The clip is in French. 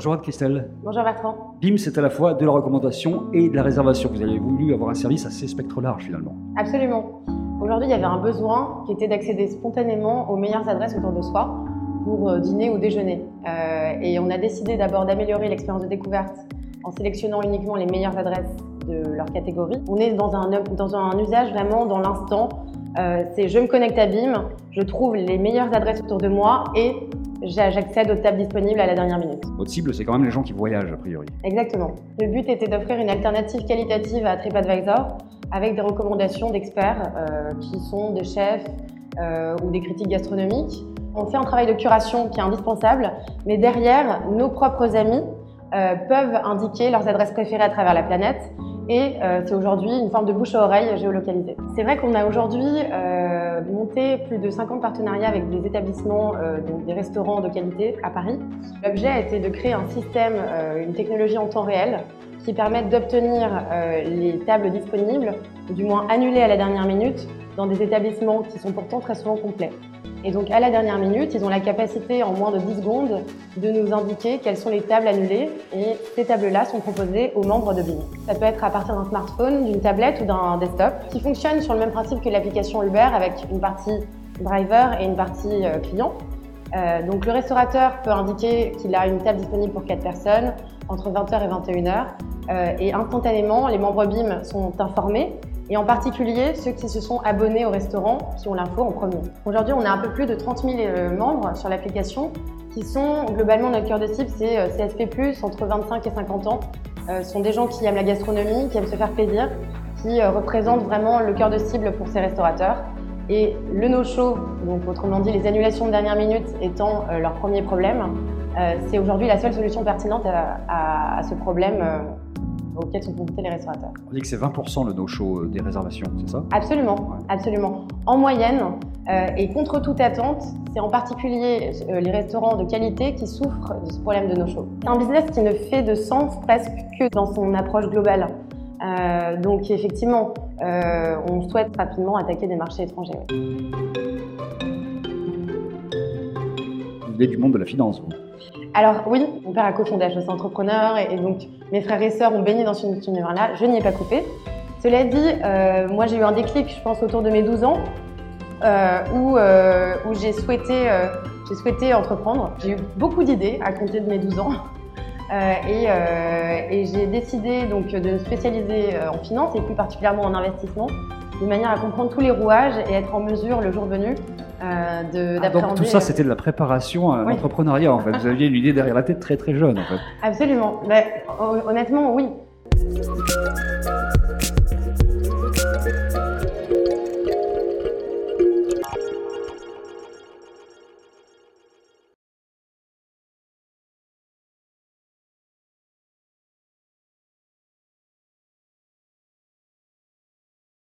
Bonjour Anne-Christelle. Bonjour Bertrand. BIM, c'est à la fois de la recommandation et de la réservation. Vous avez voulu avoir un service assez spectre large finalement. Absolument. Aujourd'hui, il y avait un besoin qui était d'accéder spontanément aux meilleures adresses autour de soi pour euh, dîner ou déjeuner. Euh, et on a décidé d'abord d'améliorer l'expérience de découverte en sélectionnant uniquement les meilleures adresses de leur catégorie. On est dans un, dans un usage vraiment dans l'instant. Euh, c'est je me connecte à BIM, je trouve les meilleures adresses autour de moi et j'accède aux tables disponibles à la dernière minute. Votre cible, c'est quand même les gens qui voyagent, a priori. Exactement. Le but était d'offrir une alternative qualitative à TripAdvisor avec des recommandations d'experts euh, qui sont des chefs euh, ou des critiques gastronomiques. On fait un travail de curation qui est indispensable, mais derrière, nos propres amis euh, peuvent indiquer leurs adresses préférées à travers la planète et euh, c'est aujourd'hui une forme de bouche à oreille géolocalisée. C'est vrai qu'on a aujourd'hui euh, monté plus de 50 partenariats avec des établissements, euh, des restaurants de qualité à Paris. L'objet a été de créer un système, une technologie en temps réel qui permette d'obtenir les tables disponibles, ou du moins annulées à la dernière minute, dans des établissements qui sont pourtant très souvent complets. Et donc à la dernière minute, ils ont la capacité en moins de 10 secondes de nous indiquer quelles sont les tables annulées et ces tables-là sont proposées aux membres de BIM. Ça peut être à partir d'un smartphone, d'une tablette ou d'un desktop qui fonctionne sur le même principe que l'application Uber avec une partie driver et une partie euh, client. Euh, donc le restaurateur peut indiquer qu'il a une table disponible pour 4 personnes entre 20h et 21h euh, et instantanément les membres BIM sont informés et en particulier ceux qui se sont abonnés au restaurant, qui ont l'info en premier. Aujourd'hui, on a un peu plus de 30 000 euh, membres sur l'application qui sont globalement notre cœur de cible, c'est euh, CSP+, entre 25 et 50 ans. Euh, sont des gens qui aiment la gastronomie, qui aiment se faire plaisir, qui représentent vraiment le cœur de cible pour ces restaurateurs. Et le no-show, donc autrement dit les annulations de dernière minute étant leur premier problème, c'est aujourd'hui la seule solution pertinente à ce problème auxquels sont confrontés les restaurateurs. On dit que c'est 20% le no-show des réservations, c'est ça? Absolument, ouais. absolument. En moyenne, euh, et contre toute attente, c'est en particulier euh, les restaurants de qualité qui souffrent de ce problème de no-show. C'est un business qui ne fait de sens presque que dans son approche globale. Euh, donc effectivement, euh, on souhaite rapidement attaquer des marchés étrangers. Vous venez du monde de la finance, vous? Alors oui, mon père a cofondé HEC Entrepreneur et, donc mes frères et sœurs ont baigné dans ce univers-là. Je n'y ai pas coupé. Cela dit, euh, moi j'ai eu un déclic, je pense, autour de mes 12 ans, euh, où, euh, où j'ai souhaité, souhaité entreprendre. J'ai eu beaucoup d'idées à compter de mes 12 ans. Et, et j'ai décidé donc de me spécialiser en finance et plus particulièrement en investissement, de manière à comprendre tous les rouages et être en mesure le jour venu euh, ah, donc tout ça, euh, c'était de la préparation euh, à l'entrepreneuriat, en fait. Vous aviez une idée derrière la tête très très jeune, en fait. Absolument. Ben, Mais, honnêtement, oui.